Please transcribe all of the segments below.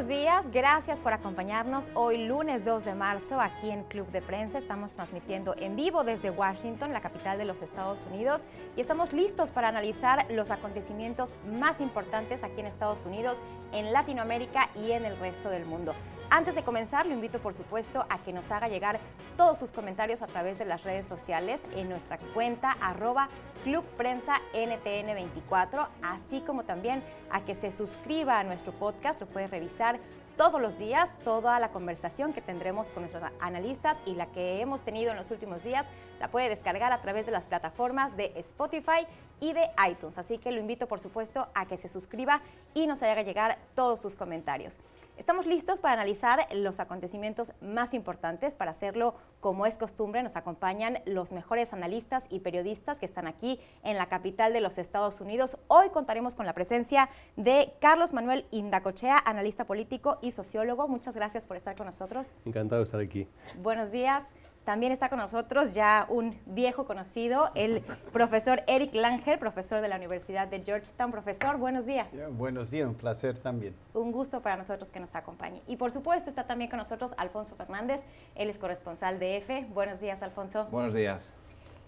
buenos días, gracias por acompañarnos hoy lunes 2 de marzo aquí en Club de Prensa. Estamos transmitiendo en vivo desde Washington, la capital de los Estados Unidos, y estamos listos para analizar los acontecimientos más importantes aquí en Estados Unidos, en Latinoamérica y en el resto del mundo. Antes de comenzar, lo invito por supuesto a que nos haga llegar todos sus comentarios a través de las redes sociales en nuestra cuenta arroba Club Prensa NTN24, así como también a que se suscriba a nuestro podcast, lo puede revisar todos los días, toda la conversación que tendremos con nuestros analistas y la que hemos tenido en los últimos días, la puede descargar a través de las plataformas de Spotify y de iTunes. Así que lo invito por supuesto a que se suscriba y nos haga llegar todos sus comentarios. Estamos listos para analizar los acontecimientos más importantes. Para hacerlo, como es costumbre, nos acompañan los mejores analistas y periodistas que están aquí en la capital de los Estados Unidos. Hoy contaremos con la presencia de Carlos Manuel Indacochea, analista político y sociólogo. Muchas gracias por estar con nosotros. Encantado de estar aquí. Buenos días. También está con nosotros ya un viejo conocido, el profesor Eric Langer, profesor de la Universidad de Georgetown. Profesor, buenos días. buenos días, un placer también. Un gusto para nosotros que nos acompañe. Y por supuesto está también con nosotros Alfonso Fernández, él es corresponsal de EFE. Buenos días, Alfonso. Buenos días.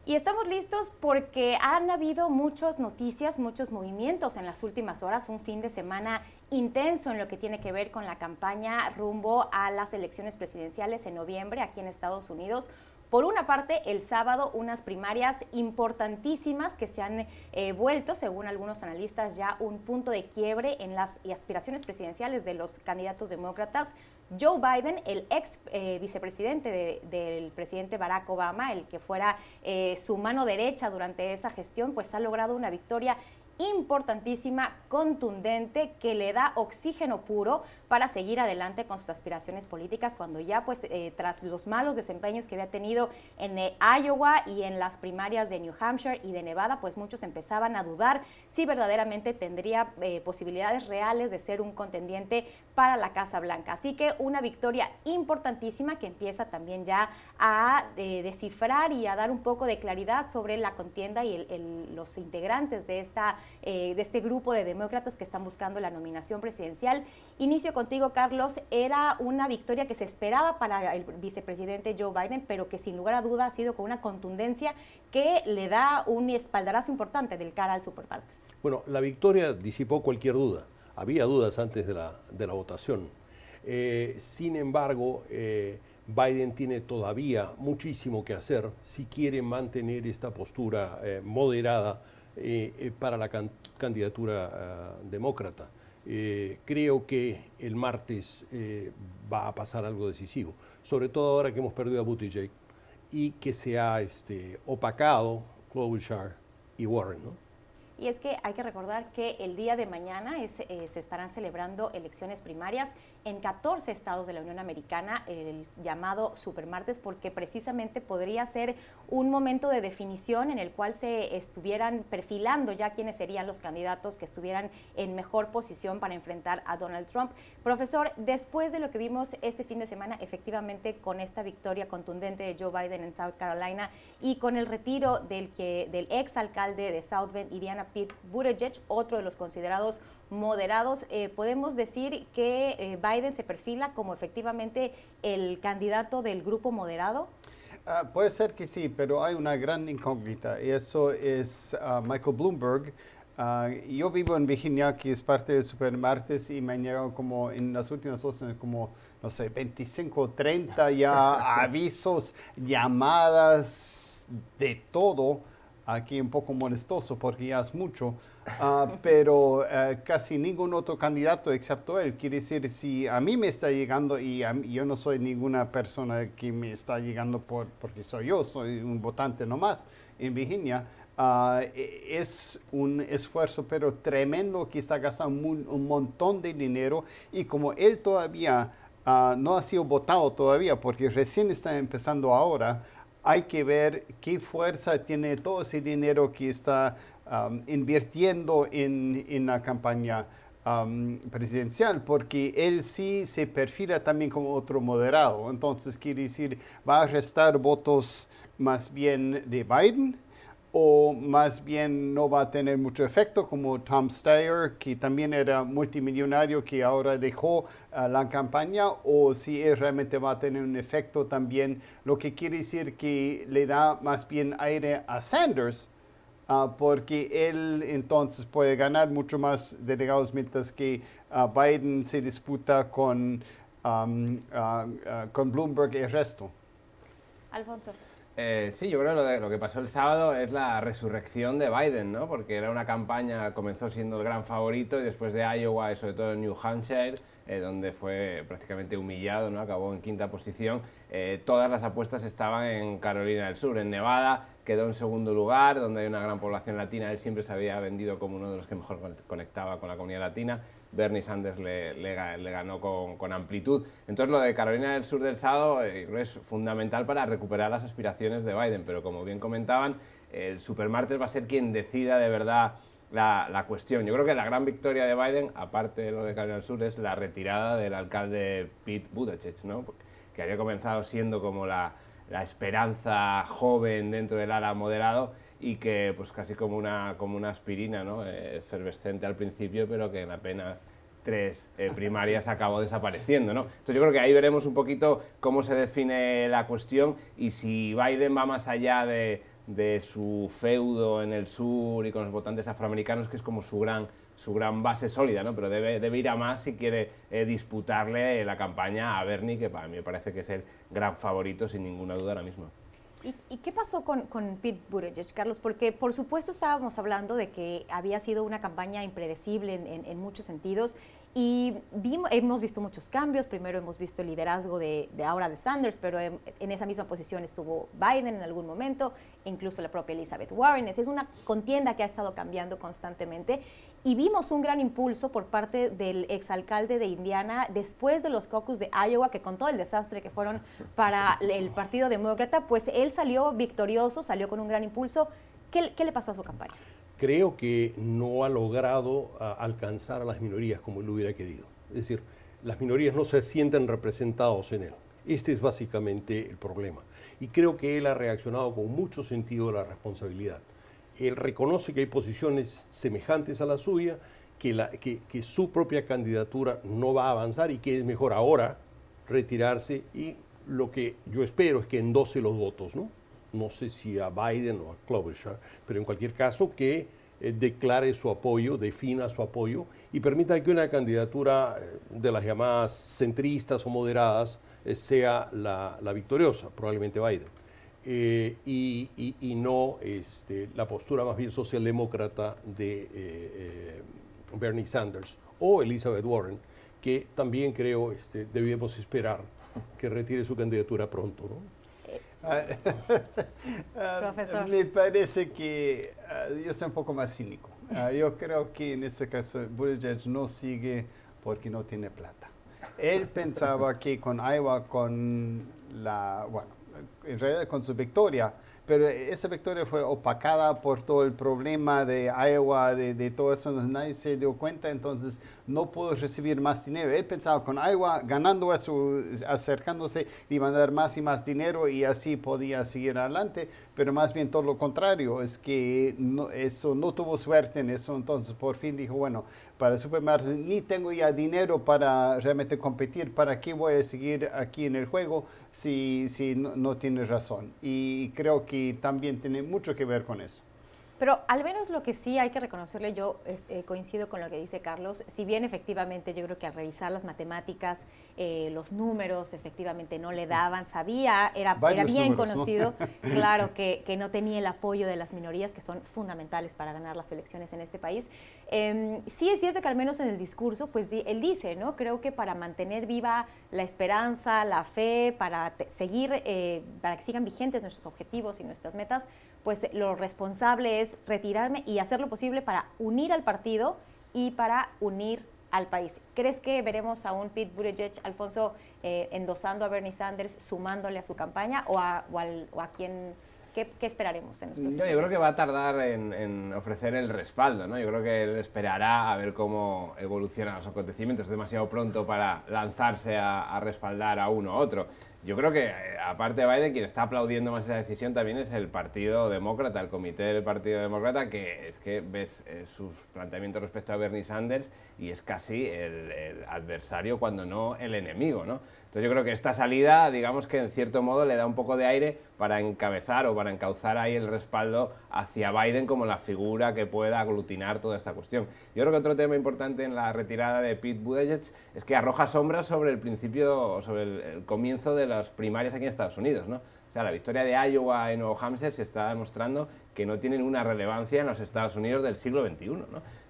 Y estamos listos porque han habido muchas noticias, muchos movimientos en las últimas horas, un fin de semana intenso en lo que tiene que ver con la campaña rumbo a las elecciones presidenciales en noviembre aquí en Estados Unidos. Por una parte, el sábado unas primarias importantísimas que se han eh, vuelto, según algunos analistas, ya un punto de quiebre en las aspiraciones presidenciales de los candidatos demócratas. Joe Biden, el ex eh, vicepresidente del presidente Barack Obama, el que fuera eh, su mano derecha durante esa gestión, pues ha logrado una victoria importantísima, contundente, que le da oxígeno puro para seguir adelante con sus aspiraciones políticas cuando ya pues eh, tras los malos desempeños que había tenido en eh, Iowa y en las primarias de New Hampshire y de Nevada, pues muchos empezaban a dudar si verdaderamente tendría eh, posibilidades reales de ser un contendiente para la Casa Blanca. Así que una victoria importantísima que empieza también ya a descifrar y a dar un poco de claridad sobre la contienda y los integrantes de esta eh, de este grupo de demócratas que están buscando la nominación presidencial. Inicio contigo, Carlos. Era una victoria que se esperaba para el vicepresidente Joe Biden, pero que sin lugar a duda ha sido con una contundencia que le da un espaldarazo importante del cara al superpartes. Bueno, la victoria disipó cualquier duda. Había dudas antes de la, de la votación. Eh, sin embargo, eh, Biden tiene todavía muchísimo que hacer si quiere mantener esta postura moderada eh, eh, para la candidatura demócrata. Creo que el martes va a pasar algo decisivo, sobre todo ahora que hemos perdido a Buttigieg y que se ha este, opacado Klobuchar y Warren. ¿no? Y es que hay que recordar que el día de mañana se estarán celebrando elecciones primarias en 14 estados de la Unión Americana el llamado supermartes porque precisamente podría ser un momento de definición en el cual se estuvieran perfilando ya quiénes serían los candidatos que estuvieran en mejor posición para enfrentar a Donald Trump. Profesor, después de lo que vimos este fin de semana, efectivamente con esta victoria contundente de Joe Biden en South Carolina y con el retiro del, que, del ex alcalde de South Bend, Indiana Pete Buttigieg, otro de los considerados moderados, eh, podemos decir que eh, Biden se perfila como efectivamente el candidato del grupo moderado. Ah, puede ser que sí, pero hay una gran incógnita y eso es ah, Michael Bloomberg. Ah, yo vivo en Virginia, que es parte del Supermartes, y me han llegado como en las últimas dos como, no sé, 25 30 ya avisos, llamadas, de todo aquí un poco molestoso porque ya es mucho, ah, pero eh, casi ningún otro candidato excepto él. Quiere decir, si a mí me está llegando y yo no soy ninguna persona que me está llegando por, porque soy yo, soy un votante nomás en Virginia, e, es un esfuerzo pero tremendo que está gastando un, montón de dinero y como él todavía ah, no ha sido votado todavía porque recién está empezando ahora, hay que ver qué fuerza tiene todo ese dinero que está invirtiendo en, la campaña presidencial, porque él sí se perfila también como otro moderado. Entonces, quiere decir, va a restar votos más bien de Biden o más bien no va a tener mucho efecto como Tom Steyer, que también era multimillonario, que ahora dejó ah, la campaña, o si realmente va a tener un efecto también, lo que quiere decir que le da más bien aire a Sanders, ah, porque él entonces puede ganar mucho más delegados mientras que ah, Biden se disputa con, con Bloomberg y el resto. Alfonso. Eh, sí, yo creo que lo, que pasó el sábado es la resurrección de Biden, ¿no? Porque era una campaña, comenzó siendo el gran favorito y después de Iowa y sobre todo en New Hampshire, eh, donde fue prácticamente humillado, ¿no? Acabó en quinta posición. Eh, todas las apuestas estaban en Carolina del Sur. En Nevada quedó en segundo lugar, donde hay una gran población latina. Él siempre se había vendido como uno de los que mejor conectaba con la comunidad latina. Bernie Sanders le, ganó con, amplitud. Entonces lo de Carolina del Sur del Sábado eh, es fundamental para recuperar las aspiraciones de Biden, pero como bien comentaban, el supermartes va a ser quien decida de verdad la, la, cuestión. Yo creo que la gran victoria de Biden, aparte de lo de Carolina del Sur, es la retirada del alcalde Pete Buttigieg, ¿no? que había comenzado siendo como la, la esperanza joven dentro del ala moderado y que pues casi como una, como una aspirina, ¿no? Eh, efervescente al principio, pero que en apenas tres eh, primarias acabó desapareciendo. ¿no? Entonces yo creo que ahí veremos un poquito cómo se define la cuestión y si Biden va más allá de, de su feudo en el sur y con los votantes afroamericanos, que es como su gran, su gran base sólida, ¿no? pero debe, debe ir a más si quiere eh, disputarle la campaña a Bernie, que para mí me parece que es el gran favorito sin ninguna duda ahora mismo. ¿Y, qué pasó con, con, Pete Buttigieg, Carlos? Porque por supuesto estábamos hablando de que había sido una campaña impredecible en muchos sentidos y hemos visto muchos cambios. Primero hemos visto el liderazgo de, ahora de Sanders, pero en, esa misma posición estuvo Biden en algún momento, incluso la propia Elizabeth Warren. Es una contienda que ha estado cambiando constantemente. Y vimos un gran impulso por parte del exalcalde de Indiana después de los caucus de Iowa, que con todo el desastre que fueron para el Partido Demócrata, pues él salió victorioso, salió con un gran impulso. ¿Qué, qué le pasó a su campaña? Creo que no ha logrado ah, alcanzar a las minorías como él hubiera querido. Es decir, las minorías no se sienten representados en él. Este es básicamente el problema. Y creo que él ha reaccionado con mucho sentido de la responsabilidad. Él reconoce que hay posiciones semejantes a la suya, que, su propia candidatura no va a avanzar y que es mejor ahora retirarse y lo que yo espero es que endose los votos, ¿no? No sé si a Biden o a Klobuchar, pero en cualquier caso que eh, declare su apoyo, defina su apoyo y permita que una candidatura eh, de las llamadas centristas o moderadas eh, sea la, victoriosa, probablemente Biden. y, no este, la postura más bien socialdemócrata de Bernie Sanders o Elizabeth Warren, que también creo este, debemos esperar que retire su candidatura pronto. ¿no? Profesor. Me parece que ah, yo soy un poco más cínico. Ah, yo creo que en este caso Buttigieg no sigue porque no tiene plata. Él pensaba que con Iowa, con la, bueno, en realidad con su victoria, pero esa victoria fue opacada por todo el problema de Iowa, de, de, todo eso, nadie se dio cuenta, entonces no pudo recibir más dinero. Él pensaba con Iowa, ganando eso, acercándose, iban a dar más y más dinero y así podía seguir adelante, pero más bien todo lo contrario, es que no, eso no tuvo suerte en eso, entonces por fin dijo, bueno, para el supermercado ni tengo ya dinero para realmente competir, ¿para qué voy a seguir aquí en el juego si, si no, no tiene razón? Y creo que también tiene mucho que ver con eso. Pero al menos lo que sí hay que reconocerle, yo este, coincido con lo que dice Carlos, si bien efectivamente yo creo que al revisar las matemáticas, eh, los números efectivamente no le daban, sabía, era, era bien conocido, claro, que, que, no tenía el apoyo de las minorías que son fundamentales para ganar las elecciones en este país. Em, sí es cierto que al menos en el discurso, pues él dice, ¿no? Creo que para mantener viva la esperanza, la fe, para seguir, eh, para que sigan vigentes nuestros objetivos y nuestras metas, pues lo responsable es retirarme y hacer lo posible para unir al partido y para unir al país. ¿Crees que veremos a un Pete Buttigieg, Alfonso, eh, endosando a Bernie Sanders, sumándole a su campaña o a, quien ¿Qué, esperaremos en los próximos Yo creo que va a tardar en, ofrecer el respaldo, ¿no? Yo creo que él esperará a ver cómo evolucionan los acontecimientos. Es demasiado pronto para lanzarse a, respaldar a uno u otro. Yo creo que, eh, aparte de Biden, quien está aplaudiendo más esa decisión también es el Partido Demócrata, el comité del Partido Demócrata, que es que ves eh, sus planteamientos respecto a Bernie Sanders y es casi el, el, adversario, cuando no el enemigo. ¿no? Entonces yo creo que esta salida, digamos que en cierto modo le da un poco de aire para encabezar o para encauzar ahí el respaldo hacia Biden como la figura que pueda aglutinar toda esta cuestión. Yo creo que otro tema importante en la retirada de Pete Buttigieg es que arroja sombras sobre el principio, sobre el, el comienzo de las primarias aquí en Estados Unidos, ¿no? O sea, la victoria de Iowa en Nuevo Hampshire se está demostrando que no tienen una relevancia en los Estados Unidos del siglo XXI.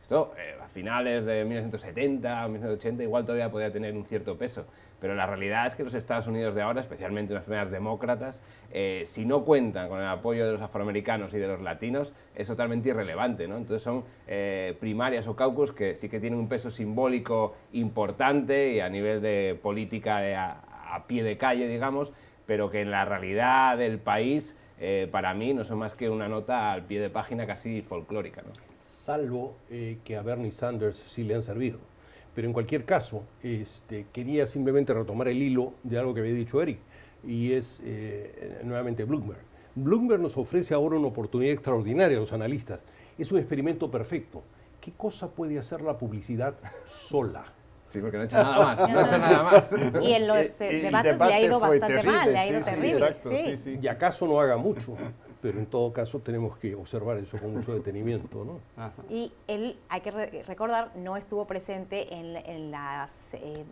Esto eh, a finales de 1970 o 1980 igual todavía podía tener un cierto peso, pero la realidad es que los Estados Unidos de ahora, especialmente las primeras demócratas, eh, si no cuentan con el apoyo de los afroamericanos y de los latinos, es totalmente irrelevante. ¿no? Entonces son eh, primarias o caucus que sí que tienen un peso simbólico importante y a nivel de política a pie de calle, digamos, pero que en la realidad del país, eh, para mí, no son más que una nota al pie de página casi folclórica. ¿no? Salvo eh, que a Bernie Sanders sí le han servido. Pero en cualquier caso, este, quería simplemente retomar el hilo de algo que había dicho Eric, y es eh, nuevamente Bloomberg. Bloomberg nos ofrece ahora una oportunidad extraordinaria a los analistas. Es un experimento perfecto. ¿Qué cosa puede hacer la publicidad sola? Sí, porque no ha hecho nada más, no ha hecho nada más. Y en los eh, debates le ha ido bastante terrible, mal, le ha ido sí, sí, terrible. exacto, sí, sí. Y acaso no haga mucho, pero en todo caso tenemos que observar eso con mucho detenimiento. ¿no? Ajá. Y él, hay que re- recordar, no estuvo presente en, en las eh,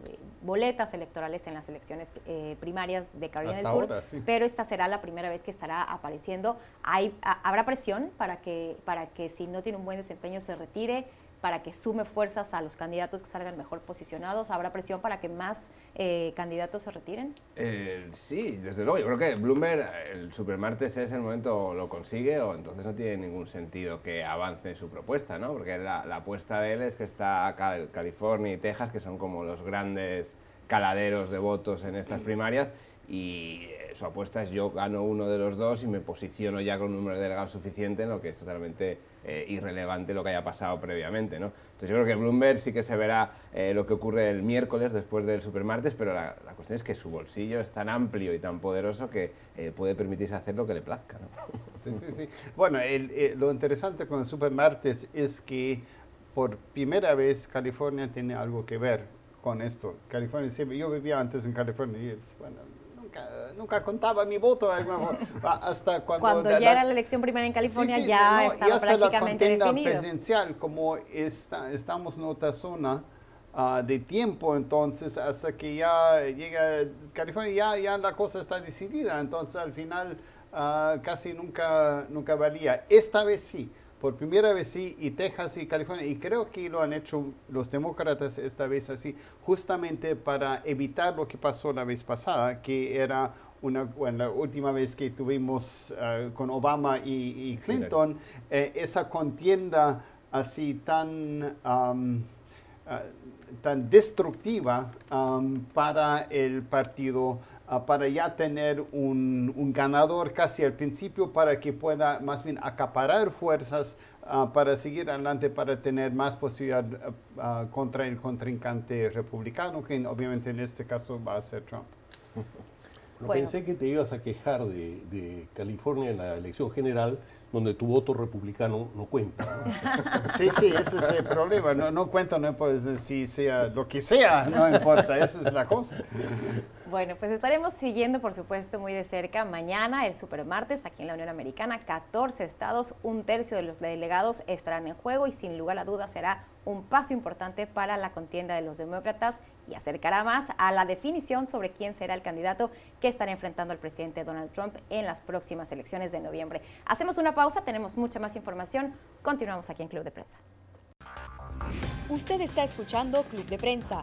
boletas electorales en las elecciones eh, primarias de Carolina Hasta del Sur, ahora, sí. pero esta será la primera vez que estará apareciendo. Hay, a- habrá presión para que, para que si no tiene un buen desempeño se retire, para que sume fuerzas a los candidatos que salgan mejor posicionados. Habrá presión para que más eh, candidatos se retiren. Eh, sí, desde luego. Yo creo que Bloomberg, el supermartes es el momento lo consigue o entonces no tiene ningún sentido que avance su propuesta, ¿no? Porque la, apuesta de él es que está Cal- California y Texas, que son como los grandes caladeros de votos en estas primarias y eh, su apuesta es yo gano uno de los dos y me posiciono ya con un número de delegados suficiente, en lo que es totalmente eh, irrelevante lo que haya pasado previamente. ¿no? Entonces yo creo que Bloomberg sí que se verá eh, lo que ocurre el miércoles después del supermartes, pero la, cuestión es que su bolsillo es tan amplio y tan poderoso que eh, puede permitirse hacer lo que le plazca. ¿no? Sí, sí, sí. Bueno, lo interesante con el Supermartes es que por primera vez California tiene algo que ver con esto. California yo vivía antes en California y es, bueno, nunca, nunca contaba mi voto forma, hasta cuando... Cuando la- ya era la elección primera en California, Sí, sí, ya no, estaba la prácticamente contienda definido. presidencial, como está, estamos en otra zona ah, de tiempo, entonces hasta que ya llega California, ya, ya la cosa está decidida, entonces al final ah, casi nunca, nunca valía. Esta vez sí. Por primera vez sí, y Texas y California, y creo que lo han hecho los demócratas esta vez así, justamente para evitar lo que pasó la vez pasada, que era una, bueno, la última vez que tuvimos ah, con Obama y, y Clinton, eh, esa contienda así tan, ah, tan destructiva para el partido, ah, para ya tener un, un ganador casi al principio, para que pueda más bien acaparar fuerzas ah, para seguir adelante, para tener más posibilidad ah, contra el contrincante republicano, que obviamente en este caso va a ser Trump. Bueno, Bueno. Pensé que te ibas a quejar de, de California en la elección general, donde tu voto republicano no cuenta. ¿no? Sí, sí, ese es el problema. No, no cuenta, no puedes decir sea lo que sea, no importa, esa es la cosa. Bueno, pues estaremos siguiendo, por supuesto, muy de cerca mañana, el supermartes, aquí en la Unión Americana. 14 estados, un tercio de los delegados estarán en juego y sin lugar a dudas será un paso importante para la contienda de los demócratas y acercará más a la definición sobre quién será el candidato que estará enfrentando al presidente Donald Trump en las próximas elecciones de noviembre. Hacemos una pausa, tenemos mucha más información. Continuamos aquí en Club de Prensa. Usted está escuchando Club de Prensa,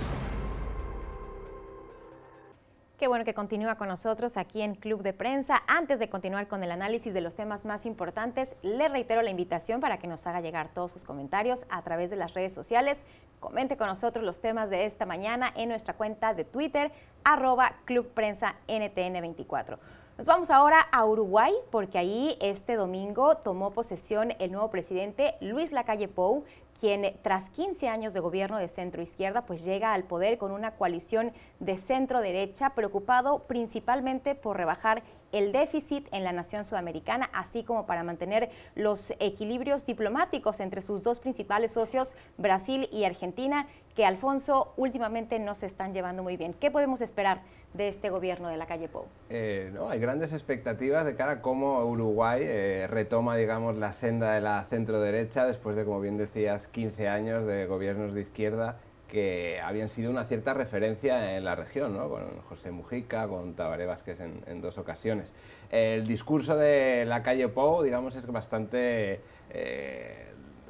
Qué bueno que continúa con nosotros aquí en Club de Prensa. Antes de continuar con el análisis de los temas más importantes, le reitero la invitación para que nos haga llegar todos sus comentarios a través de las redes sociales. Comente con nosotros los temas de esta mañana en nuestra cuenta de Twitter, arroba Club Prensa NTN24. Nos vamos ahora a Uruguay porque ahí este domingo tomó posesión el nuevo presidente Luis Lacalle Pou, quien tras 15 años de gobierno de centro izquierda, pues llega al poder con una coalición de centro derecha preocupado principalmente por rebajar el déficit en la nación sudamericana, así como para mantener los equilibrios diplomáticos entre sus dos principales socios, Brasil y Argentina, que Alfonso últimamente no se están llevando muy bien. ¿Qué podemos esperar de este gobierno de la calle Pou? Eh, no, hay grandes expectativas de cara a cómo Uruguay eh, retoma, digamos, la senda de la centro derecha después de, como bien decías, 15 años de gobiernos de izquierda que habían sido una cierta referencia en la región, ¿no? con José Mujica, con Tabaré Vázquez en, dos ocasiones. El discurso de la calle Pou, digamos, es bastante eh,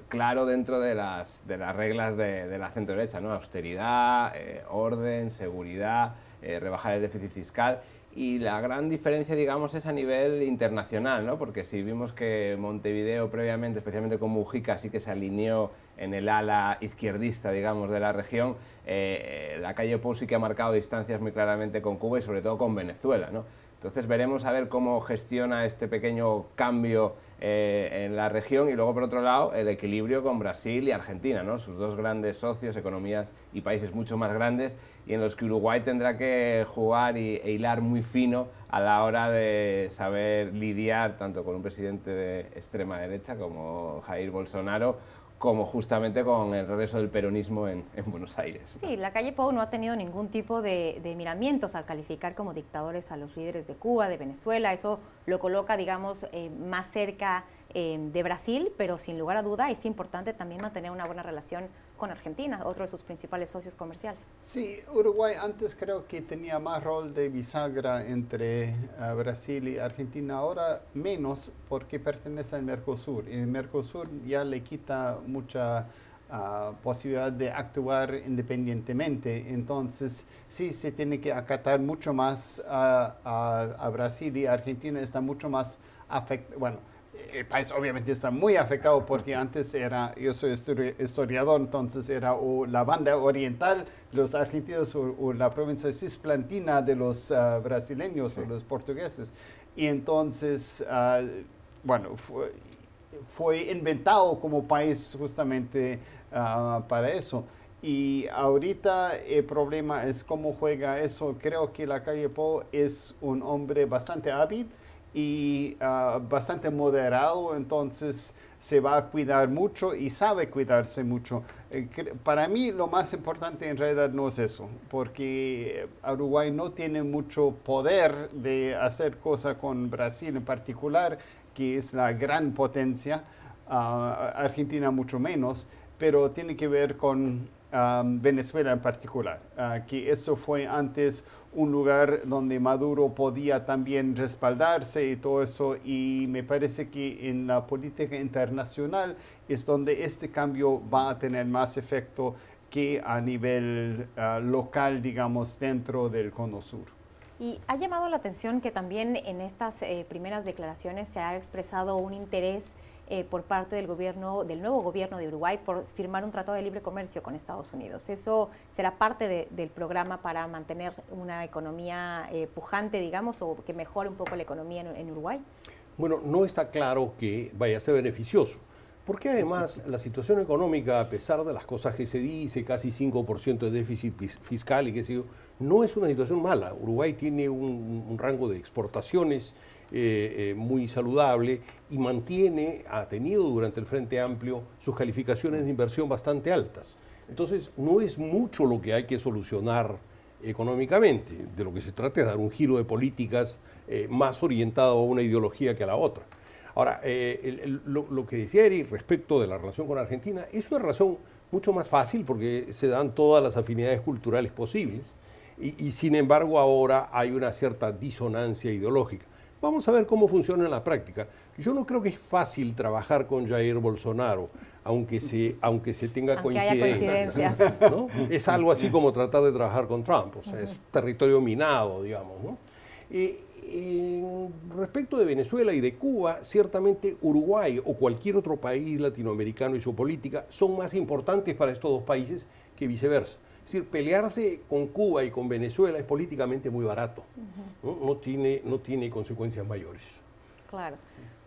claro dentro de las, de las reglas de, la centro derecha, ¿no? austeridad, orden, seguridad, eh, rebajar el déficit fiscal y la gran diferencia, digamos, es a nivel internacional, ¿no? Porque si vimos que Montevideo previamente, especialmente con Mujica, sí que se alineó en el ala izquierdista, digamos, de la región, eh, la calle Pou sí que ha marcado distancias muy claramente con Cuba y sobre todo con Venezuela, ¿no? Entonces veremos a ver cómo gestiona este pequeño cambio eh, en la región y luego por otro lado el equilibrio con Brasil y Argentina, sus dos grandes socios, economías y países mucho más grandes y en los que Uruguay tendrá que jugar y, e hilar muy fino a la hora de saber lidiar tanto con un presidente de extrema derecha como Jair Bolsonaro como justamente con el regreso del peronismo en, Buenos Aires. Sí, la calle Pou no ha tenido ningún tipo de, miramientos al calificar como dictadores a los líderes de Cuba, de Venezuela. Eso lo coloca, digamos, eh, más cerca eh, de Brasil, pero sin lugar a duda es importante también mantener una buena relación con Argentina, otro de sus principales socios comerciales. Sí, Uruguay antes creo que tenía más rol de bisagra entre eh, Brasil y Argentina, ahora menos porque pertenece al Mercosur. Y el Mercosur ya le quita mucha ah, posibilidad de actuar independientemente. Entonces, sí, se tiene que acatar mucho más a, a Brasil y Argentina está mucho más afectado. Bueno, el país obviamente está muy afectado porque antes era, yo soy historiador, entonces era o la banda oriental de los argentinos o, la provincia cisplantina de los ah, brasileños o los portugueses. Y entonces, ah, bueno, fue, inventado como país justamente ah, para eso. Y ahorita el problema es cómo juega eso. Creo que la calle Po es un hombre bastante hábil y ah, bastante moderado, entonces se va a cuidar mucho y sabe cuidarse mucho. Eh, para mí lo más importante en realidad no es eso, porque Uruguay no tiene mucho poder de hacer cosas con Brasil en particular, que es la gran potencia, ah, Argentina mucho menos, pero tiene que ver con Venezuela en particular, ah, que eso fue antes un lugar donde Maduro podía también respaldarse y todo eso, y me parece que en la política internacional es donde este cambio va a tener más efecto que a nivel ah, local, digamos, dentro del Cono Sur. Y ha llamado la atención que también en estas eh, primeras declaraciones se ha expresado un interés eh, por parte del gobierno, del nuevo gobierno de Uruguay, por firmar un tratado de libre comercio con Estados Unidos. ¿Eso será parte del programa para mantener una economía eh, pujante, digamos, o que mejore un poco la economía en, Uruguay? Bueno, no está claro que vaya a ser beneficioso. Porque además la situación económica, a pesar de las cosas que se dice, casi 5% de déficit fiscal y qué sé yo, no es una situación mala. Uruguay tiene un rango de exportaciones eh, eh, muy saludable y mantiene, ha tenido durante el Frente Amplio sus calificaciones de inversión bastante altas. Entonces, no es mucho lo que hay que solucionar económicamente. De lo que se trata es dar un giro de políticas eh, más orientado a una ideología que a la otra. Ahora, lo, que decía Eric respecto de la relación con Argentina es una relación mucho más fácil porque se dan todas las afinidades culturales posibles y sin embargo ahora hay una cierta disonancia ideológica. Vamos a ver cómo funciona en la práctica. Yo no creo que es fácil trabajar con Jair Bolsonaro. aunque se, aunque se tenga Aunque haya coincidencias. coincidencias. ¿no? Es algo así como tratar de trabajar con Trump, o sea, es territorio minado, digamos. ¿no? Eh, en respecto de Venezuela y de Cuba, ciertamente Uruguay o cualquier otro país latinoamericano y su política son más importantes para estos dos países que viceversa. Es decir, pelearse con Cuba y con Venezuela es políticamente muy barato, ¿no? No tiene, no tiene consecuencias mayores. Claro.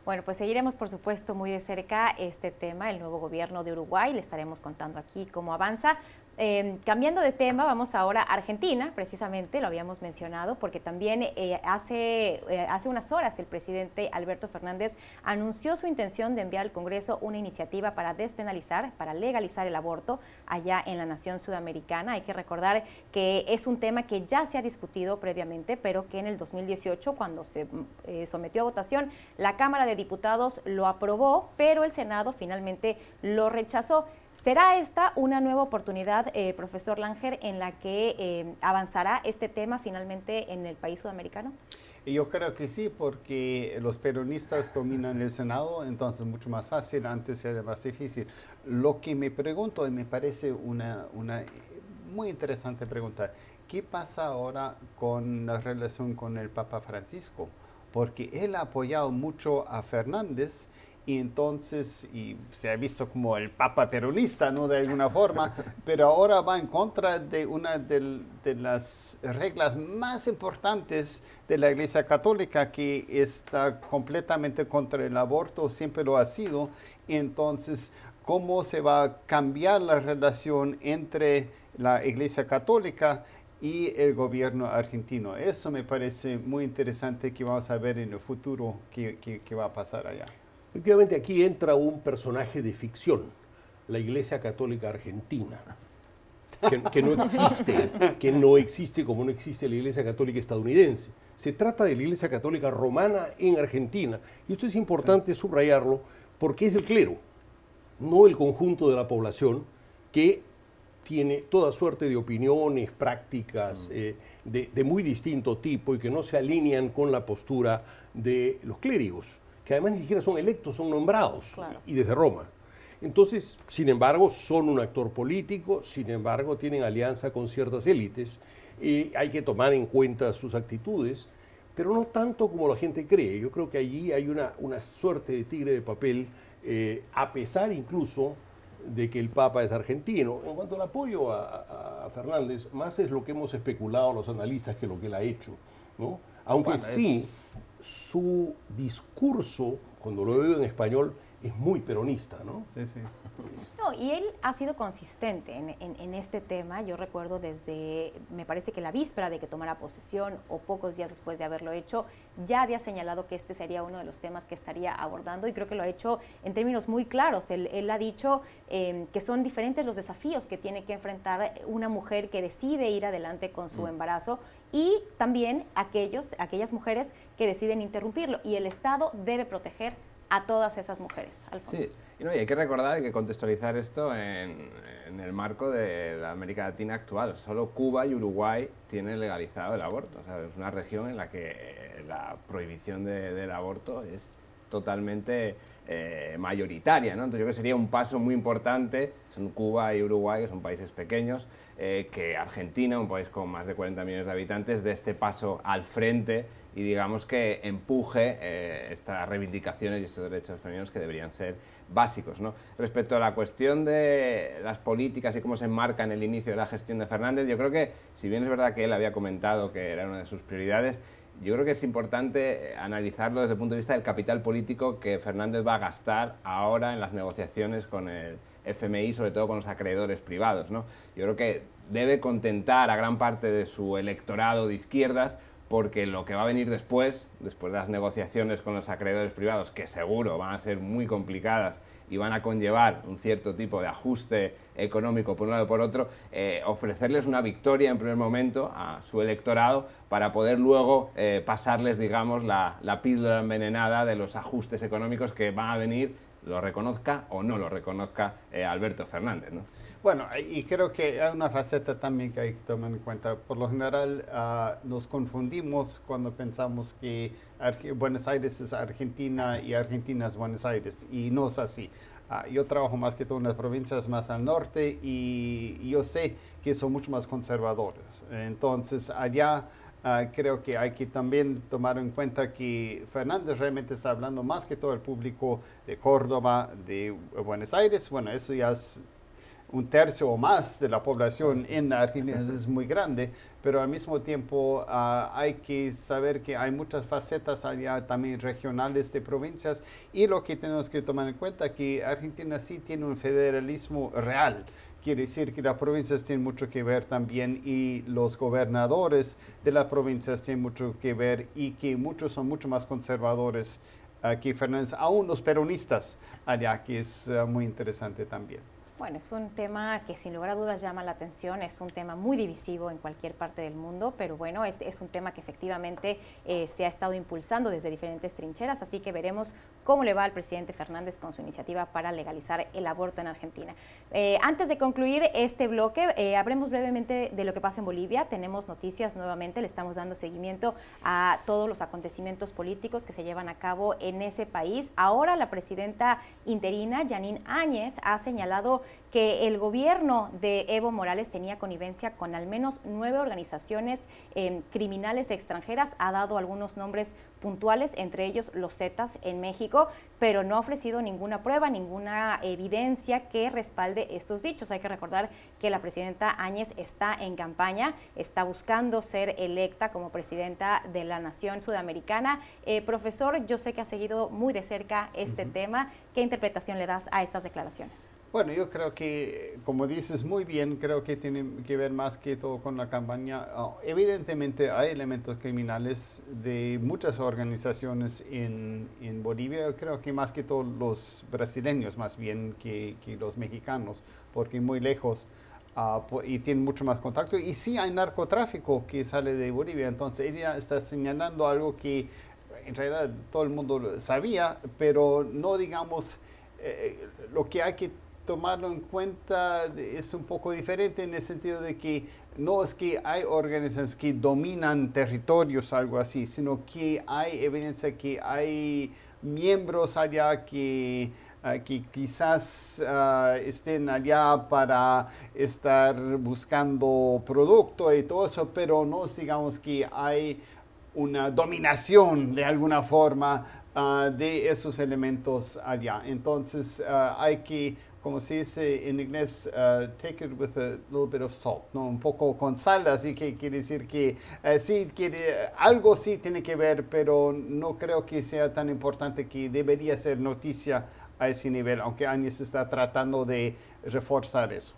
Bueno, pues seguiremos, por supuesto, muy de cerca este tema, el nuevo gobierno de Uruguay. Le estaremos contando aquí cómo avanza. Eh, cambiando de tema, vamos ahora a Argentina, precisamente, lo habíamos mencionado, porque también eh, hace, eh, hace unas horas el presidente Alberto Fernández anunció su intención de enviar al Congreso una iniciativa para despenalizar, para legalizar el aborto allá en la nación sudamericana. Hay que recordar que es un tema que ya se ha discutido previamente, pero que en el 2018, cuando se eh, sometió a votación, la Cámara de Diputados lo aprobó, pero el Senado finalmente lo rechazó. ¿Será esta una nueva oportunidad, eh, profesor Langer, en la que eh, avanzará este tema finalmente en el país sudamericano? Yo creo que sí, porque los peronistas dominan el Senado, entonces es mucho más fácil, antes era más difícil. Lo que me pregunto, y me parece una, una muy interesante pregunta, ¿qué pasa ahora con la relación con el Papa Francisco? Porque él ha apoyado mucho a Fernández y entonces y se ha visto como el papa peronista, ¿no? De alguna forma, pero ahora va en contra de una de, de, las reglas más importantes de la Iglesia Católica, que está completamente contra el aborto, siempre lo ha sido. Entonces, ¿cómo se va a cambiar la relación entre la Iglesia Católica y el gobierno argentino? Eso me parece muy interesante que vamos a ver en el futuro qué, qué, qué va a pasar allá. Efectivamente, aquí entra un personaje de ficción, la Iglesia Católica Argentina, que, que, no existe, que no existe como no existe la Iglesia Católica estadounidense. Se trata de la Iglesia Católica Romana en Argentina. Y esto es importante subrayarlo porque es el clero, no el conjunto de la población que tiene toda suerte de opiniones, prácticas eh, de, de muy distinto tipo y que no se alinean con la postura de los clérigos que además ni siquiera son electos, son nombrados, claro. y desde Roma. Entonces, sin embargo, son un actor político, sin embargo, tienen alianza con ciertas élites, y hay que tomar en cuenta sus actitudes, pero no tanto como la gente cree. Yo creo que allí hay una, una suerte de tigre de papel, eh, a pesar incluso de que el Papa es argentino. En cuanto al apoyo a, a, Fernández, más es lo que hemos especulado los analistas que lo que él ha hecho. ¿no? Aunque sí, su discurso, cuando lo veo en español, es muy peronista, ¿no? Sí, sí. No, y él ha sido consistente en, en, en, este tema. Yo recuerdo desde, me parece que la víspera de que tomara posesión o pocos días después de haberlo hecho, ya había señalado que este sería uno de los temas que estaría abordando y creo que lo ha hecho en términos muy claros. Él, él ha dicho eh, que son diferentes los desafíos que tiene que enfrentar una mujer que decide ir adelante con su mm. embarazo y también aquellos, aquellas mujeres que deciden interrumpirlo. Y el Estado debe proteger a todas esas mujeres. Alfonso. Sí, y, no, y hay que recordar, hay que contextualizar esto en, en, el marco de la América Latina actual. Solo Cuba y Uruguay tienen legalizado el aborto. O sea, es una región en la que la prohibición de, del aborto es totalmente eh, mayoritaria. ¿no? Entonces yo creo que sería un paso muy importante, son Cuba y Uruguay, que son países pequeños, eh, que Argentina, un país con más de 40 millones de habitantes, de este paso al frente y digamos que empuje eh, estas reivindicaciones y estos derechos femeninos que deberían ser básicos. ¿no? Respecto a la cuestión de las políticas y cómo se enmarca en el inicio de la gestión de Fernández, yo creo que, si bien es verdad que él había comentado que era una de sus prioridades, yo creo que es importante analizarlo desde el punto de vista del capital político que Fernández va a gastar ahora en las negociaciones con el FMI, sobre todo con los acreedores privados. Yo creo que debe contentar a gran parte de su electorado de izquierdas porque lo que va a venir después, después de las negociaciones con los acreedores privados, que seguro van a ser muy complicadas y van a conllevar un cierto tipo de ajuste económico por un lado y por otro, eh, ofrecerles una victoria en primer momento a su electorado para poder luego eh, pasarles, digamos, la, la píldora envenenada de los ajustes económicos que van a venir, lo reconozca o no lo reconozca eh, Alberto Fernández. Bueno, y creo que hay una faceta también que hay que tomar en cuenta. Por lo general ah, nos confundimos cuando pensamos que Buenos Aires es Argentina y Argentina es Buenos Aires, y no es así. Ah, yo trabajo más que todo en las provincias más al norte y yo sé que son mucho más conservadores. Entonces, allá Ah, creo que hay que también tomar en cuenta que Fernández realmente está hablando más que todo el público de Córdoba, de Buenos Aires. Bueno, eso ya es un tercio o más de la población en Argentina, es muy grande, pero al mismo tiempo ah, hay que saber que hay muchas facetas allá también regionales de provincias y lo que tenemos que tomar en cuenta es que Argentina sí tiene un federalismo real quiere decir que las provincias tienen mucho que ver también y los gobernadores de las provincias tienen mucho que ver y que muchos son mucho más conservadores que Fernández, aún los peronistas allá, que es ah, muy interesante también. Bueno, es un tema que sin lugar a dudas llama la atención, es un tema muy divisivo en cualquier parte del mundo, pero bueno, es, un tema que efectivamente eh, se ha estado impulsando desde diferentes trincheras, así que veremos cómo le va al presidente Fernández con su iniciativa para legalizar el aborto en Argentina. Eh, antes de concluir este bloque, eh, hablemos brevemente de lo que pasa en Bolivia. Tenemos noticias nuevamente, le estamos dando seguimiento a todos los acontecimientos políticos que se llevan a cabo en ese país. Ahora la presidenta interina, Janine Áñez, ha señalado que el gobierno de Evo Morales tenía connivencia con al menos nueve organizaciones em, criminales extranjeras, ha dado algunos nombres puntuales, entre ellos los Zetas en México, pero no ha ofrecido ninguna prueba, ninguna evidencia que respalde estos dichos. Hay que recordar que la presidenta Áñez está en campaña, está buscando ser electa como presidenta de la nación sudamericana. Eh, profesor, yo sé que ha seguido muy de cerca este tema. ¿Qué interpretación le das a estas declaraciones? Bueno, yo creo que, como dices muy bien, creo que tiene que ver más que todo con la campaña. Ah, evidentemente hay elementos criminales de muchas organizaciones en, en, Bolivia, creo que más que todos los brasileños, más bien que, que los mexicanos, porque muy lejos. Uh, y tienen mucho más contacto. Y sí hay narcotráfico que sale de Bolivia, entonces ella está señalando algo que en realidad todo el mundo sabía, pero no digamos eh, lo que hay que tomarlo en cuenta es un poco diferente en el sentido de que no es que hay organizaciones que dominan territorios algo así, sino que hay evidencia que hay miembros allá que, ah, que quizás ah, estén allá para estar buscando producto y todo eso, pero no digamos que hay una dominación de alguna forma ah, de esos elementos allá. Entonces hay que como se dice en inglés, uh, take it with a little bit of salt, ¿no? Un poco con sal, así que quiere decir que uh, sí, quiere, algo sí tiene que ver, pero no creo que sea tan importante que debería ser noticia a ese nivel, aunque Áñez está tratando de reforzar eso.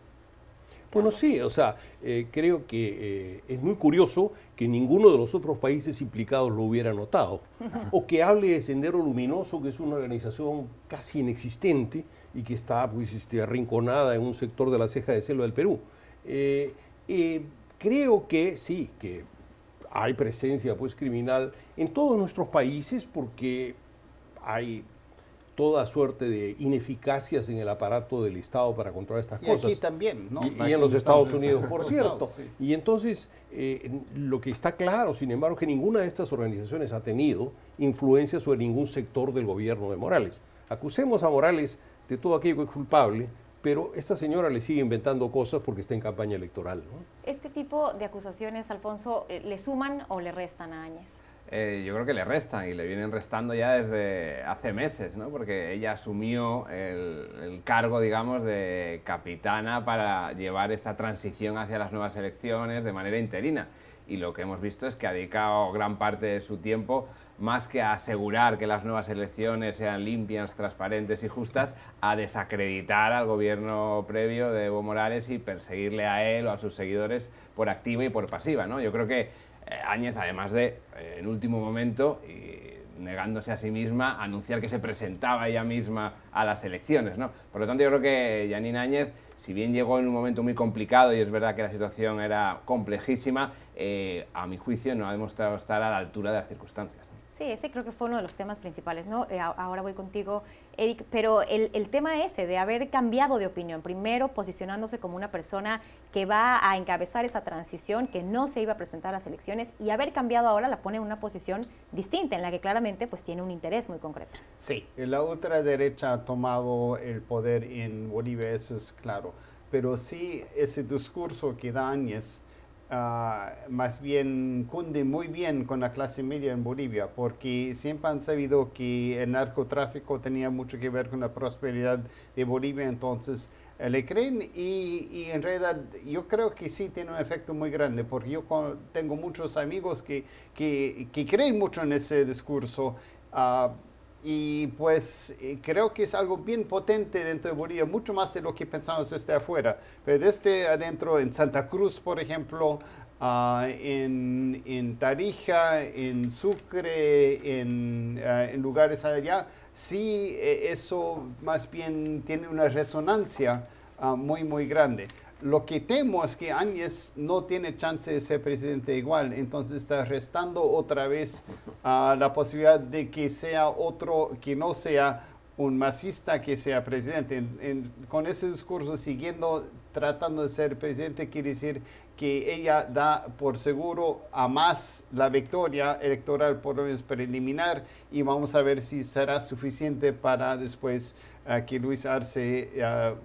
Bueno, sí, o sea, eh, creo que eh, es muy curioso que ninguno de los otros países implicados lo hubiera notado, o que hable de Sendero Luminoso, que es una organización casi inexistente, y que está pues, este, arrinconada en un sector de la ceja de selva del Perú. Eh, eh, creo que sí, que hay presencia pues, criminal en todos nuestros países porque hay toda suerte de ineficacias en el aparato del Estado para controlar estas cosas. Y aquí también, ¿no? Y, en los Estados, Unidos, por cierto. Y entonces, eh, lo que está claro, sin embargo, que ninguna de estas organizaciones ha tenido influencia sobre ningún sector del gobierno de Morales. Acusemos a Morales de todo aquello que es culpable, pero esta señora le sigue inventando cosas porque está en campaña electoral. ¿Este tipo de acusaciones, Alfonso, eh, le suman o le restan a Áñez? Eh, yo creo que le restan y le vienen restando ya desde hace meses, ¿no? porque ella asumió el, el, cargo, digamos, de capitana para llevar esta transición hacia las nuevas elecciones de manera interina. Y lo que hemos visto es que ha dedicado gran parte de su tiempo más que a asegurar que las nuevas elecciones sean limpias, transparentes y justas, a desacreditar al gobierno previo de Evo Morales y perseguirle a él o a sus seguidores por activa y por pasiva. ¿no? Yo creo que eh, Áñez, además de, eh, en último momento, y negándose a sí misma, anunciar que se presentaba ella misma a las elecciones. ¿no? Por lo tanto, yo creo que Janine Áñez, si bien llegó en un momento muy complicado y es verdad que la situación era complejísima, eh, a mi juicio no ha demostrado estar a la altura de las circunstancias. Sí, ese creo que fue uno de los temas principales, ¿no? Eh, ahora voy contigo, Eric, pero el, el, tema ese de haber cambiado de opinión, primero posicionándose como una persona que va a encabezar esa transición, que no se iba a presentar a las elecciones, y haber cambiado ahora la pone en una posición distinta, en la que claramente pues tiene un interés muy concreto. Sí, la ultraderecha ha tomado el poder en Bolivia, eso es claro, pero sí ese discurso que Áñez, Ah, más bien cunde muy bien con la clase media en Bolivia, porque siempre han sabido que el narcotráfico tenía mucho que ver con la prosperidad de Bolivia, entonces eh, le creen y, y, en realidad yo creo que sí tiene un efecto muy grande, porque yo tengo muchos amigos que, que, que creen mucho en ese discurso. Uh, y pues eh, creo que es algo bien potente dentro de Bolivia, mucho más de lo que pensamos desde afuera. Pero desde adentro, en Santa Cruz, por ejemplo, ah, en, en, Tarija, en Sucre, en, ah, en, lugares allá, sí eh, eso más bien tiene una resonancia ah, muy, muy grande. Lo que temo es que Áñez no tiene chance de ser presidente igual, entonces está restando otra vez uh, la posibilidad de que sea otro, que no sea un masista que sea presidente. con ese discurso, siguiendo tratando de ser presidente, quiere decir que ella da por seguro a más la victoria electoral por lo menos preliminar y vamos a ver si será suficiente para después uh, que Luis Arce uh,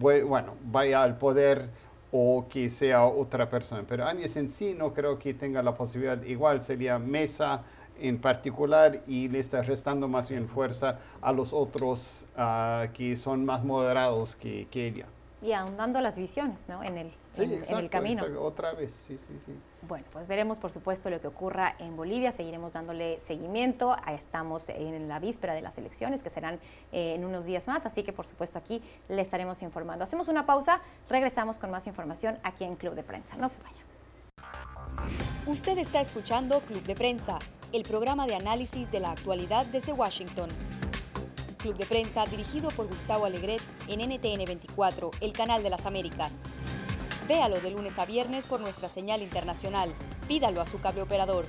bueno, vaya al poder o que sea otra persona. Pero Áñez en sí no creo que tenga la posibilidad, igual sería Mesa en particular y le está restando más bien fuerza a los otros uh, que son más moderados que, que ella y ahondando las visiones ¿no? en, el, en, el camino. otra vez, sí, sí, sí. Bueno, pues veremos por supuesto lo que ocurra en Bolivia, seguiremos dándole seguimiento, estamos en la víspera de las elecciones que serán eh, en unos días más, así que por supuesto aquí le estaremos informando. Hacemos una pausa, regresamos con más información aquí en Club de Prensa, no se vaya. Usted está escuchando Club de Prensa, el programa de análisis de la actualidad desde Washington. Club de Prensa dirigido por Gustavo Alegret en NTN 24, el canal de las Américas. Véalo de lunes a viernes por nuestra señal internacional. Pídalo a su cable operador.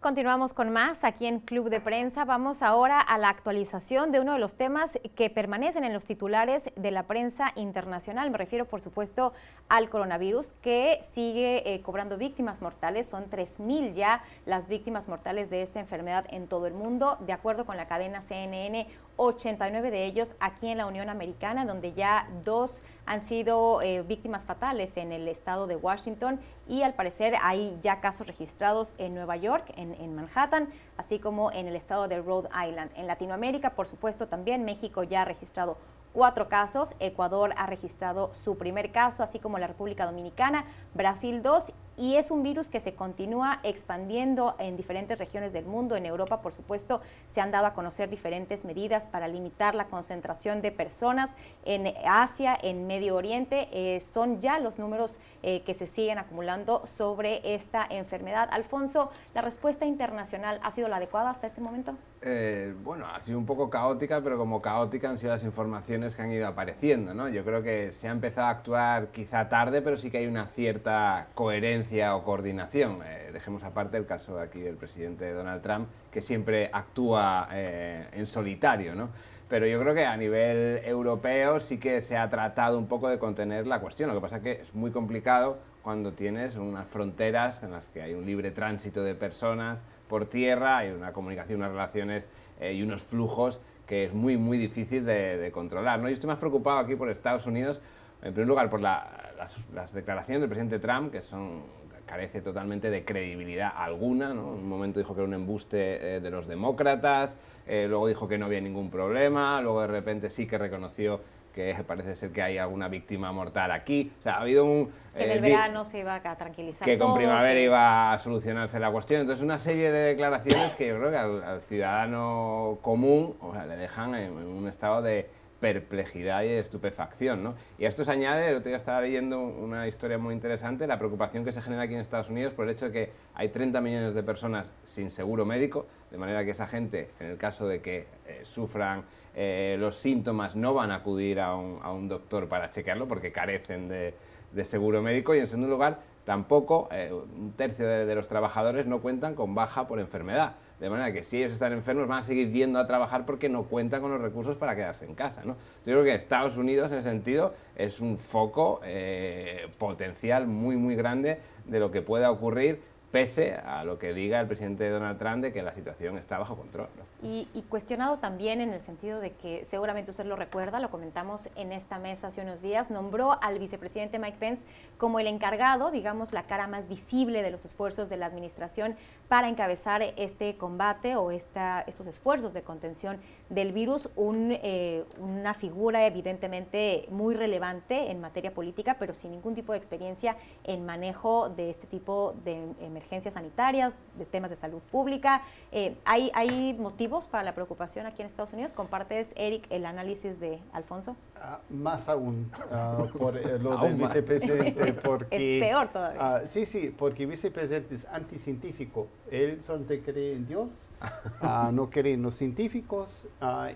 Continuamos con más aquí en Club de Prensa. Vamos ahora a la actualización de uno de los temas que permanecen en los titulares de la prensa internacional. Me refiero, por supuesto, al coronavirus que sigue eh, cobrando víctimas mortales. Son 3.000 ya las víctimas mortales de esta enfermedad en todo el mundo. De acuerdo con la cadena CNN, 89 de ellos aquí en la Unión Americana, donde ya dos han sido eh, víctimas fatales en el estado de Washington. Y al parecer hay ya casos registrados en Nueva York, en, en, Manhattan, así como en el estado de Rhode Island. En Latinoamérica, por supuesto, también México ya ha registrado cuatro casos, Ecuador ha registrado su primer caso, así como la República Dominicana, Brasil dos y es un virus que se continúa expandiendo en diferentes regiones del mundo. En Europa, por supuesto, se han dado a conocer diferentes medidas para limitar la concentración de personas. En Asia, en Medio Oriente, eh, son ya los números eh, que se siguen acumulando sobre esta enfermedad. Alfonso, ¿la respuesta internacional ha sido la adecuada hasta este momento? Eh, bueno, ha sido un poco caótica, pero como caótica han sido las informaciones que han ido apareciendo. ¿no? Yo creo que se ha empezado a actuar quizá tarde, pero sí que hay una cierta coherencia o coordinación. Eh, dejemos aparte el caso aquí del presidente Donald Trump, que siempre actúa eh, en solitario, ¿no? Pero yo creo que a nivel europeo sí que se ha tratado un poco de contener la cuestión. Lo que pasa es que es muy complicado cuando tienes unas fronteras en las que hay un libre tránsito de personas por tierra, hay una comunicación, unas relaciones eh, y unos flujos que es muy, muy difícil de, de controlar. ¿no? Yo estoy más preocupado aquí por Estados Unidos, en primer lugar por la, las, declaraciones del presidente Trump, que son carece totalmente de credibilidad alguna. En un momento dijo que era un embuste eh, de los demócratas, eh, luego dijo que no había ningún problema, luego de repente sí que reconoció que parece ser que hay alguna víctima mortal aquí. O sea, ha habido un... Que en el eh, verano se iba a tranquilizar Que con primavera iba a solucionarse la cuestión. Entonces, una serie de declaraciones que yo creo que al, ciudadano común o sea, le dejan en un estado de perplejidad y estupefacción. ¿no? Y a esto se añade, el otro día estaba leyendo una historia muy interesante, la preocupación que se genera aquí en Estados Unidos por el hecho de que hay 30 millones de personas sin seguro médico, de manera que esa gente, en el caso de que eh, sufran eh, los síntomas, no van a acudir a un, doctor para chequearlo porque carecen de, de seguro médico. Y en segundo lugar, tampoco eh, un tercio de, los trabajadores no cuentan con baja por enfermedad. De manera que si ellos están enfermos van a seguir yendo a trabajar porque no cuentan con los recursos para quedarse en casa. ¿no? Yo creo que Estados Unidos en ese sentido es un foco eh, potencial muy muy grande de lo que pueda ocurrir pese a lo que diga el presidente Donald Trump de que la situación está bajo control. Y, cuestionado también en el sentido de que seguramente usted lo recuerda, lo comentamos en esta mesa hace unos días, nombró al vicepresidente Mike Pence como el encargado, digamos, la cara más visible de los esfuerzos de la administración para encabezar este combate o esta, estos esfuerzos de contención del virus, eh, una figura evidentemente muy relevante en materia política, pero sin ningún tipo de experiencia en manejo de este tipo de emergencias emergencias sanitarias, de temas de salud pública. Eh, ¿hay, ¿Hay motivos para la preocupación aquí en Estados Unidos? ¿Compartes, Eric, el análisis de Alfonso? Ah, más aún ah, por eh, lo del vicepresidente. Porque, es peor todavía. Ah, sí, sí, porque el vicepresidente es anticientífico. Él solamente cree en Dios, no cree en los científicos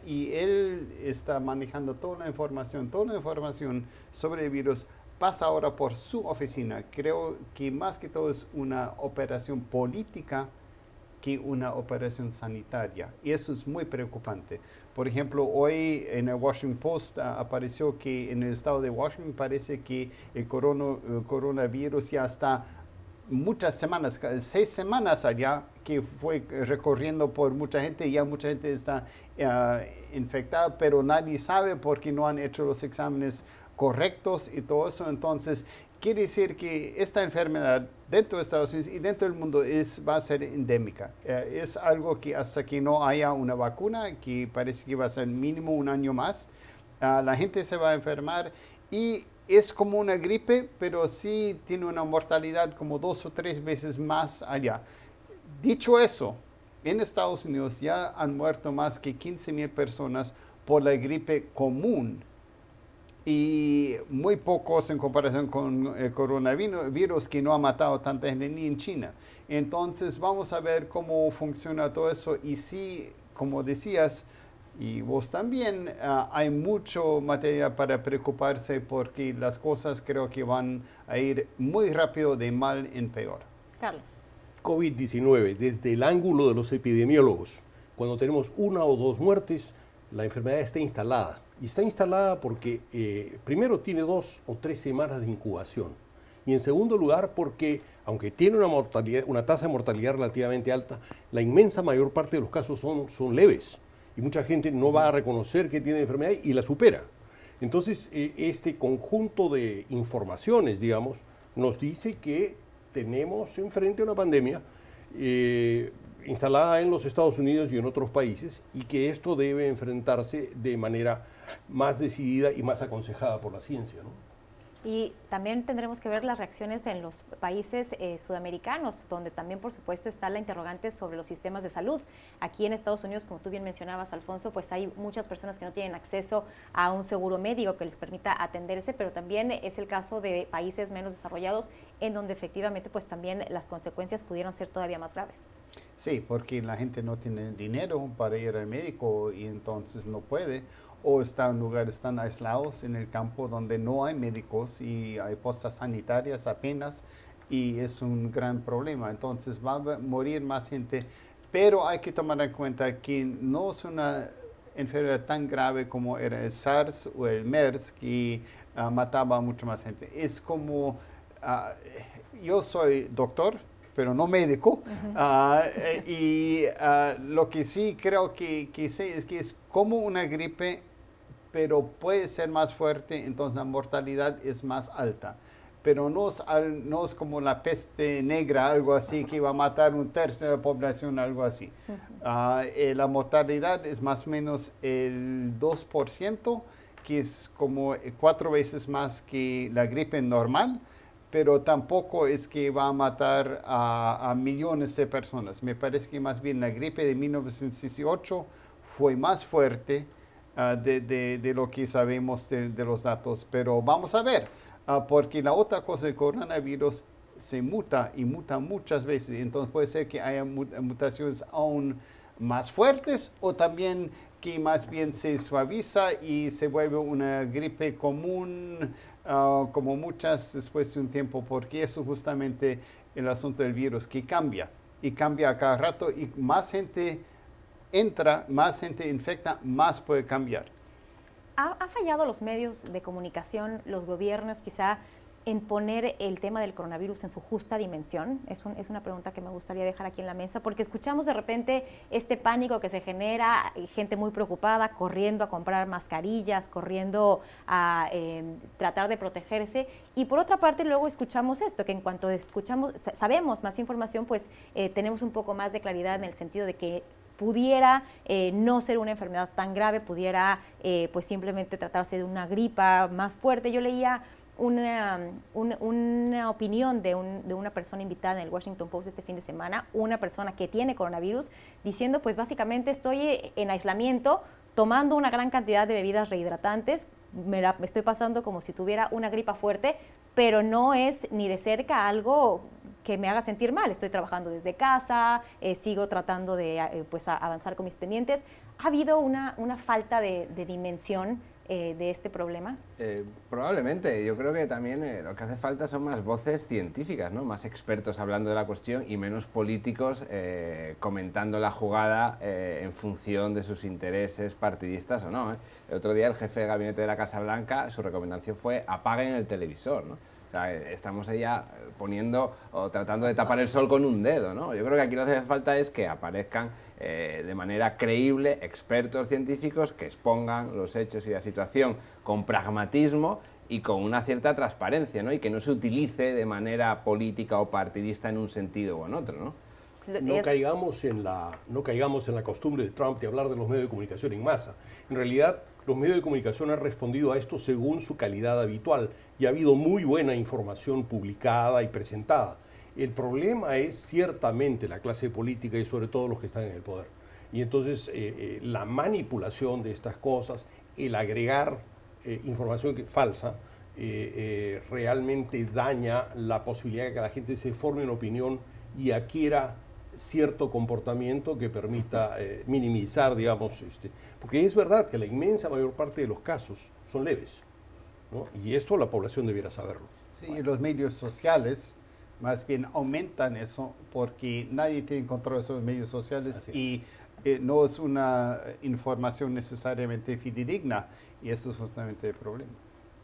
y él está manejando toda la información, toda la información sobre el virus pasa ahora por su oficina. Creo que más que todo es una operación política que una operación sanitaria. Y eso es muy preocupante. Por ejemplo, hoy en el Washington Post ah, apareció que en el estado de Washington parece que el, coronavirus ya está muchas semanas, seis semanas allá, que fue recorriendo por mucha gente ya mucha gente está ah, infectada, pero nadie sabe porque no han hecho los exámenes correctos y todo eso. Entonces, quiere decir que esta enfermedad dentro de Estados Unidos y dentro del mundo es, va a ser endémica. Eh, es algo que hasta que no haya una vacuna, que parece que va a ser mínimo un año más, ah, la gente se va a enfermar y es como una gripe, pero sí tiene una mortalidad como dos o tres veces más allá. Dicho eso, en Estados Unidos ya han muerto más que 15 mil personas por la gripe común y muy pocos en comparación con el coronavirus que no ha matado tanta gente ni en China. Entonces vamos a ver cómo funciona todo eso y sí, como decías, y vos también, ah, hay mucho material para preocuparse porque las cosas creo que van a ir muy rápido de mal en peor. Carlos. COVID-19, desde el ángulo de los epidemiólogos, cuando tenemos una o dos muertes, la enfermedad está instalada y está instalada porque eh, primero tiene dos o tres semanas de incubación. Y en segundo lugar porque, aunque tiene una, mortalidad, una tasa de mortalidad relativamente alta, la inmensa mayor parte de los casos son, son leves. Y mucha gente no va a reconocer que tiene enfermedad y la supera. Entonces, eh, este conjunto de informaciones, digamos, nos dice que tenemos enfrente una pandemia eh, instalada en los Estados Unidos y en otros países y que esto debe enfrentarse de manera más decidida y más aconsejada por la ciencia. Y también tendremos que ver las reacciones en los países eh, sudamericanos, donde también, por supuesto, está la interrogante sobre los sistemas de salud. Aquí en Estados Unidos, como tú bien mencionabas, Alfonso, pues hay muchas personas que no tienen acceso a un seguro médico que les permita atenderse, pero también es el caso de países menos desarrollados, en donde efectivamente, pues también las consecuencias pudieron ser todavía más graves. Sí, porque la gente no tiene dinero para ir al médico y entonces no puede o están en lugares tan aislados en el campo donde no hay médicos y hay postas sanitarias apenas y es un gran problema. Entonces va a morir más gente, pero hay que tomar en cuenta que no es una enfermedad tan grave como era el SARS o el MERS que ah, mataba a mucha más gente. Es como, ah, yo soy doctor, pero no médico. Ah, eh, y lo que sí creo que, que sé es que es como una gripe pero puede ser más fuerte, entonces la mortalidad es más alta. Pero no es, no es como la peste negra, algo así, que va a matar un tercio de la población, algo así. Ah, eh, la mortalidad es más o menos el 2%, que es como cuatro veces más que la gripe normal, pero tampoco es que va a matar a, millones de personas. Me parece que más bien la gripe de 1918 fue más fuerte Ah, de, de, lo que sabemos de, los datos. Pero vamos a ver, ah, porque la otra cosa, el coronavirus se muta y muta muchas veces, entonces puede ser que haya mutaciones aún más fuertes o también que más bien se suaviza y se vuelve una gripe común, ah, como muchas después de un tiempo, porque eso justamente el asunto del virus que cambia y cambia a cada rato y más gente entra, más gente infecta, más puede cambiar. ¿Ha, ¿Ha, fallado los medios de comunicación, los gobiernos quizá en poner el tema del coronavirus en su justa dimensión? Es, es, una pregunta que me gustaría dejar aquí en la mesa, porque escuchamos de repente este pánico que se genera, gente muy preocupada, corriendo a comprar mascarillas, corriendo a eh, tratar de protegerse, y por otra parte luego escuchamos esto, que en cuanto escuchamos, sabemos más información, pues eh, tenemos un poco más de claridad en el sentido de que pudiera eh, no ser una enfermedad tan grave, pudiera eh, pues simplemente tratarse de una gripa más fuerte. Yo leía una, una, opinión de, un, de, una persona invitada en el Washington Post este fin de semana, una persona que tiene coronavirus, diciendo pues básicamente estoy en aislamiento, tomando una gran cantidad de bebidas rehidratantes, me la estoy pasando como si tuviera una gripa fuerte, pero no es ni de cerca algo que me haga sentir mal. Estoy trabajando desde casa, eh, sigo tratando de eh, pues, avanzar con mis pendientes. ¿Ha habido una, una falta de dimensión eh, de este problema? Eh, probablemente. Yo creo que también eh, lo que hace falta son más voces científicas, ¿no? más expertos hablando de la cuestión y menos políticos comentando la jugada en función de sus intereses partidistas o no. El otro día el jefe de gabinete de la Casa Blanca, su recomendación fue apaguen el televisor. Estamos ya poniendo o tratando de tapar el sol con un dedo, ¿no? Yo creo que aquí lo que hace falta es que aparezcan eh, de manera creíble expertos científicos que expongan los hechos y la situación con pragmatismo y con una cierta transparencia, ¿no? Y que no se utilice de manera política o partidista en un sentido o en otro, ¿no? No caigamos, en la, no caigamos en la costumbre de Trump de hablar de los medios de comunicación en masa. En realidad, los medios de comunicación han respondido a esto según su calidad habitual y ha habido muy buena información publicada y presentada. El problema es ciertamente la clase política y sobre todo los que están en el poder. Y entonces eh, eh, la manipulación de estas cosas, el agregar eh, información falsa, realmente daña la posibilidad de que la gente se forme una opinión y adquiera cierto comportamiento que permita eh, minimizar, digamos, este, porque es verdad que la inmensa mayor parte de los casos son leves, ¿no? y esto la población debiera saberlo. Sí, y los medios sociales más bien aumentan eso porque nadie tiene control de esos medios sociales y eh, no es una información necesariamente fidedigna y eso es justamente el problema.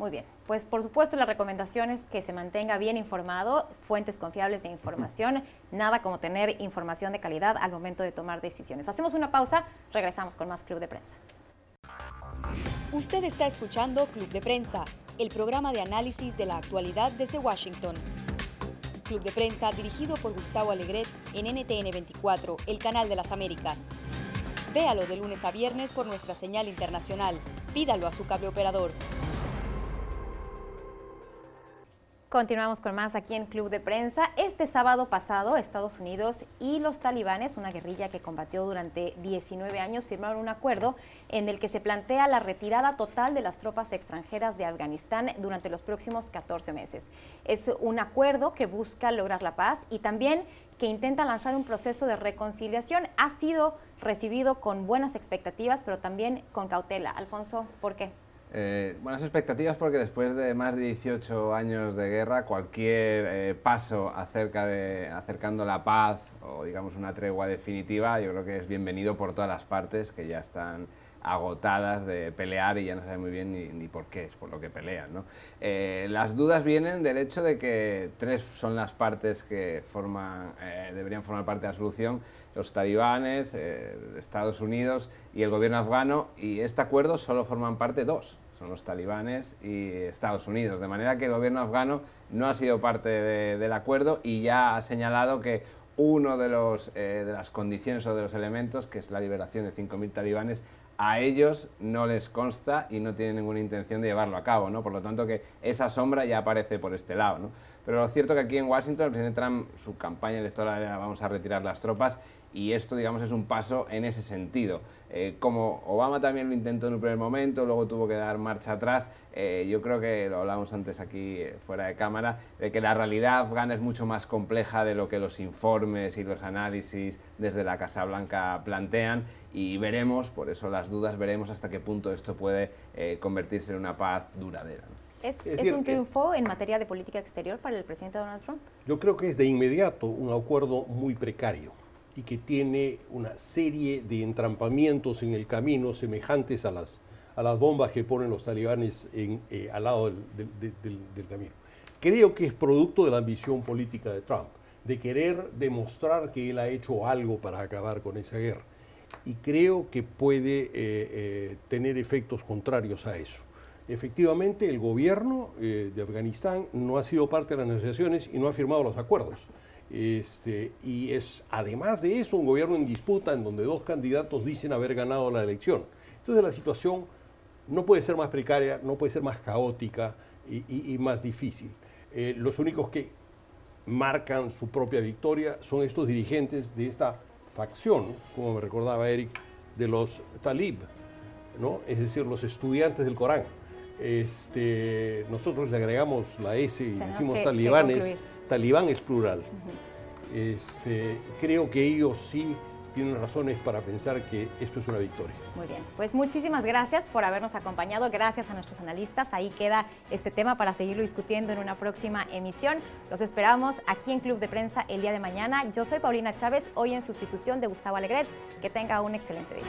Muy bien, pues por supuesto la recomendación es que se mantenga bien informado, fuentes confiables de información, nada como tener información de calidad al momento de tomar decisiones. Hacemos una pausa, regresamos con más Club de Prensa. Usted está escuchando Club de Prensa, el programa de análisis de la actualidad desde Washington. Club de Prensa dirigido por Gustavo Alegret en NTN 24, el canal de las Américas. Véalo de lunes a viernes por nuestra señal internacional. Pídalo a su cable operador. Continuamos con más aquí en Club de Prensa. Este sábado pasado, Estados Unidos y los talibanes, una guerrilla que combatió durante 19 años, firmaron un acuerdo en el que se plantea la retirada total de las tropas extranjeras de Afganistán durante los próximos 14 meses. Es un acuerdo que busca lograr la paz y también que intenta lanzar un proceso de reconciliación. Ha sido recibido con buenas expectativas, pero también con cautela. Alfonso, ¿por qué? Eh, buenas expectativas porque después de más de 18 años de guerra, cualquier eh, paso acerca de, acercando la paz o digamos una tregua definitiva, yo creo que es bienvenido por todas las partes que ya están agotadas de pelear y ya no saben muy bien ni, ni por qué es por lo que pelean. ¿no? Eh, las dudas vienen del hecho de que tres son las partes que forman, eh, deberían formar parte de la solución, los talibanes, eh, Estados Unidos y el gobierno afgano, y este acuerdo solo forman parte dos, son los talibanes y Estados Unidos, de manera que el gobierno afgano no ha sido parte de, del acuerdo y ya ha señalado que uno de, los, eh, de las condiciones o de los elementos, que es la liberación de 5.000 talibanes, a ellos no les consta y no tienen ninguna intención de llevarlo a cabo, ¿no? Por lo tanto que esa sombra ya aparece por este lado, ¿no? Pero lo cierto que aquí en Washington el presidente Trump, su campaña electoral era vamos a retirar las tropas y esto, digamos, es un paso en ese sentido. Eh, como Obama también lo intentó en un primer momento, luego tuvo que dar marcha atrás, eh, yo creo que lo hablamos antes aquí eh, fuera de cámara, de que la realidad afgana es mucho más compleja de lo que los informes y los análisis desde la Casa Blanca plantean y veremos, por eso las dudas, veremos hasta qué punto esto puede convertirse en una paz duradera. ¿Es, un triunfo en materia de política exterior para el presidente Donald Trump? Yo creo que es de inmediato un acuerdo muy precario y que tiene una serie de entrampamientos en el camino semejantes a las, a las bombas que ponen los talibanes en, eh, al lado del, del, camino. Creo que es producto de la ambición política de Trump, de querer demostrar que él ha hecho algo para acabar con esa guerra. Y creo que puede eh, eh, tener efectos contrarios a eso. Efectivamente, el gobierno eh, de Afganistán no ha sido parte de las negociaciones y no ha firmado los acuerdos. Este, y es además de eso un gobierno en disputa en donde dos candidatos dicen haber ganado la elección. Entonces la situación no puede ser más precaria, no puede ser más caótica y, más difícil. Eh, los únicos que marcan su propia victoria son estos dirigentes de esta facción, como me recordaba Eric, de los talib, ¿no? es decir, los estudiantes del Corán. Este, nosotros le agregamos la S y decimos talibanes. Talibán es plural. este, creo que ellos sí tienen razones para pensar que esto es una victoria. Muy bien, pues muchísimas gracias por habernos acompañado, gracias a nuestros analistas. Ahí queda este tema para seguirlo discutiendo en una próxima emisión. Los esperamos aquí en Club de Prensa el día de mañana. Yo soy Paulina Chávez, hoy en sustitución de Gustavo Alegret. Que tenga un excelente día.